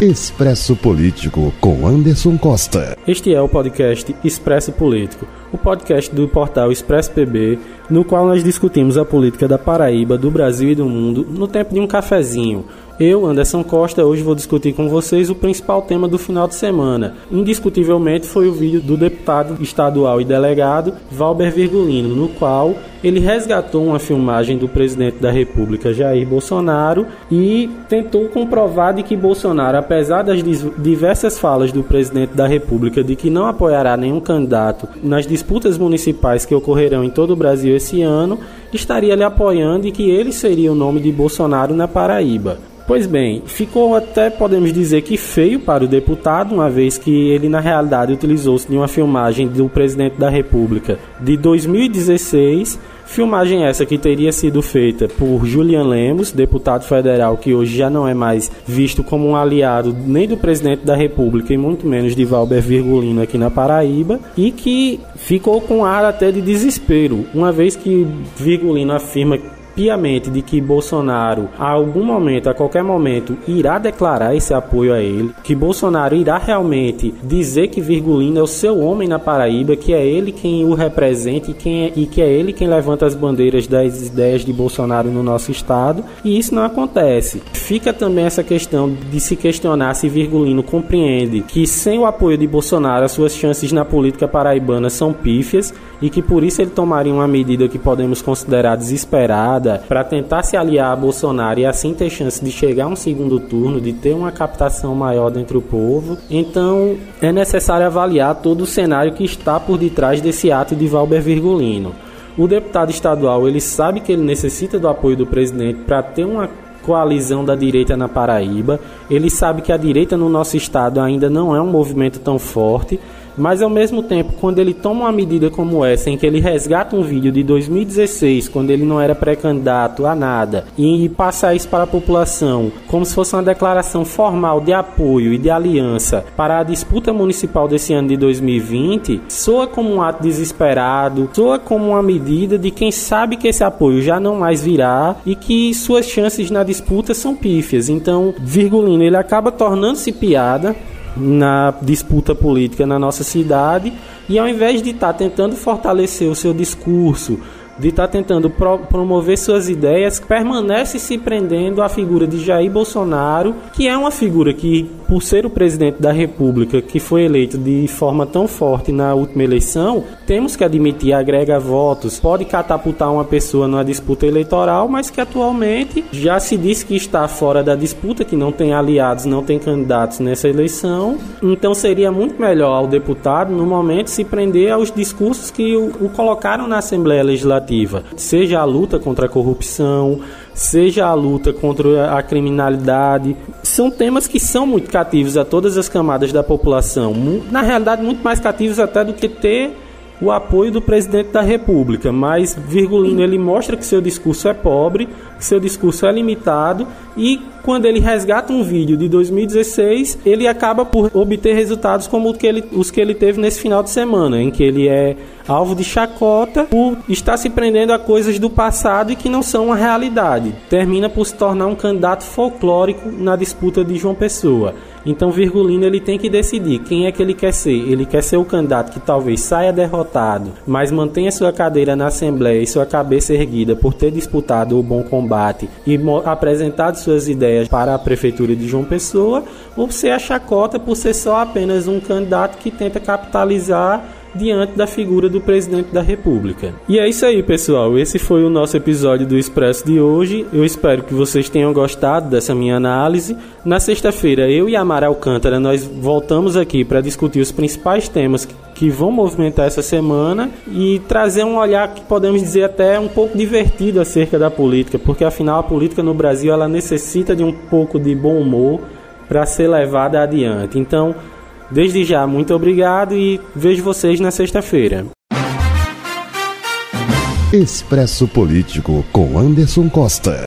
Expresso Político com Anderson Costa. Este é o podcast Expresso Político, o podcast do portal Expresso PB, no qual nós discutimos a política da Paraíba, do Brasil e do mundo no tempo de um cafezinho eu, Anderson Costa, hoje vou discutir com vocês o principal tema do final de semana. Indiscutivelmente foi o vídeo do deputado estadual e delegado Valber Virgulino, no qual ele resgatou uma filmagem do presidente da República, Jair Bolsonaro, e tentou comprovar de que Bolsonaro, apesar das diversas falas do presidente da República de que não apoiará nenhum candidato nas disputas municipais que ocorrerão em todo o Brasil esse ano, estaria lhe apoiando e que ele seria o nome de Bolsonaro na Paraíba. Pois bem, ficou até, podemos dizer que feio para o deputado, uma vez que ele na realidade utilizou-se de uma filmagem do presidente da República de 2016, filmagem essa que teria sido feita por Julian Lemos, deputado federal que hoje já não é mais visto como um aliado nem do presidente da República e muito menos de Valber Virgulino aqui na Paraíba, e que ficou com ar até de desespero, uma vez que Virgulino afirma piamente de que Bolsonaro, a algum momento, a qualquer momento, irá declarar esse apoio a ele, que Bolsonaro irá realmente dizer que Virgulino é o seu homem na Paraíba, que é ele quem o representa e, quem é, e que é ele quem levanta as bandeiras das ideias de Bolsonaro no nosso estado, e isso não acontece. Fica também essa questão de se questionar se Virgulino compreende que sem o apoio de Bolsonaro as suas chances na política paraibana são pífias e que por isso ele tomaria uma medida que podemos considerar desesperada para tentar se aliar a Bolsonaro e assim ter chance de chegar a um segundo turno, de ter uma captação maior dentro do povo. Então é necessário avaliar todo o cenário que está por detrás desse ato de Valber Virgulino. O deputado estadual ele sabe que ele necessita do apoio do presidente para ter uma coalizão da direita na Paraíba. Ele sabe que a direita no nosso estado ainda não é um movimento tão forte mas ao mesmo tempo, quando ele toma uma medida como essa, em que ele resgata um vídeo de 2016, quando ele não era pré-candidato a nada, e passa isso para a população, como se fosse uma declaração formal de apoio e de aliança para a disputa municipal desse ano de 2020, soa como um ato desesperado, soa como uma medida de quem sabe que esse apoio já não mais virá e que suas chances na disputa são pífias. Então, Virgulino, ele acaba tornando-se piada na disputa política na nossa cidade e ao invés de estar tá tentando fortalecer o seu discurso, de estar tá tentando pro promover suas ideias, permanece se prendendo à figura de Jair Bolsonaro, que é uma figura que, por ser o presidente da República, que foi eleito de forma tão forte na última eleição, temos que admitir, agrega votos, pode catapultar uma pessoa numa disputa eleitoral, mas que atualmente já se diz que está fora da disputa, que não tem aliados, não tem candidatos nessa eleição. Então seria muito melhor ao deputado, no momento, se prender aos discursos que o, o colocaram na Assembleia Legislativa seja a luta contra a corrupção, seja a luta contra a criminalidade. São temas que são muito cativos a todas as camadas da população. Na realidade, muito mais cativos até do que ter o apoio do presidente da República, mas Virgulino ele mostra que seu discurso é pobre, que seu discurso é limitado e quando ele resgata um vídeo de 2016, ele acaba por obter resultados como que ele, os que ele teve nesse final de semana, em que ele é alvo de chacota por estar se prendendo a coisas do passado e que não são uma realidade. Termina por se tornar um candidato folclórico na disputa de João Pessoa. Então Virgulino ele tem que decidir quem é que ele quer ser. Ele quer ser o candidato que talvez saia derrotado, mas mantenha sua cadeira na Assembleia e sua cabeça erguida por ter disputado o bom combate e apresentado suas ideias para a prefeitura de João Pessoa, ou ser a chacota por ser só apenas um candidato que tenta capitalizar diante da figura do presidente da República. E é isso aí, pessoal. Esse foi o nosso episódio do Expresso de hoje. Eu espero que vocês tenham gostado dessa minha análise. Na sexta-feira, eu e Amara Alcântara nós voltamos aqui para discutir os principais temas que vão movimentar essa semana e trazer um olhar que podemos dizer até um pouco divertido acerca da política, porque afinal a política no Brasil ela necessita de um pouco de bom humor para ser levada adiante. Então, Desde já, muito obrigado e vejo vocês na sexta-feira. Expresso Político com Anderson Costa.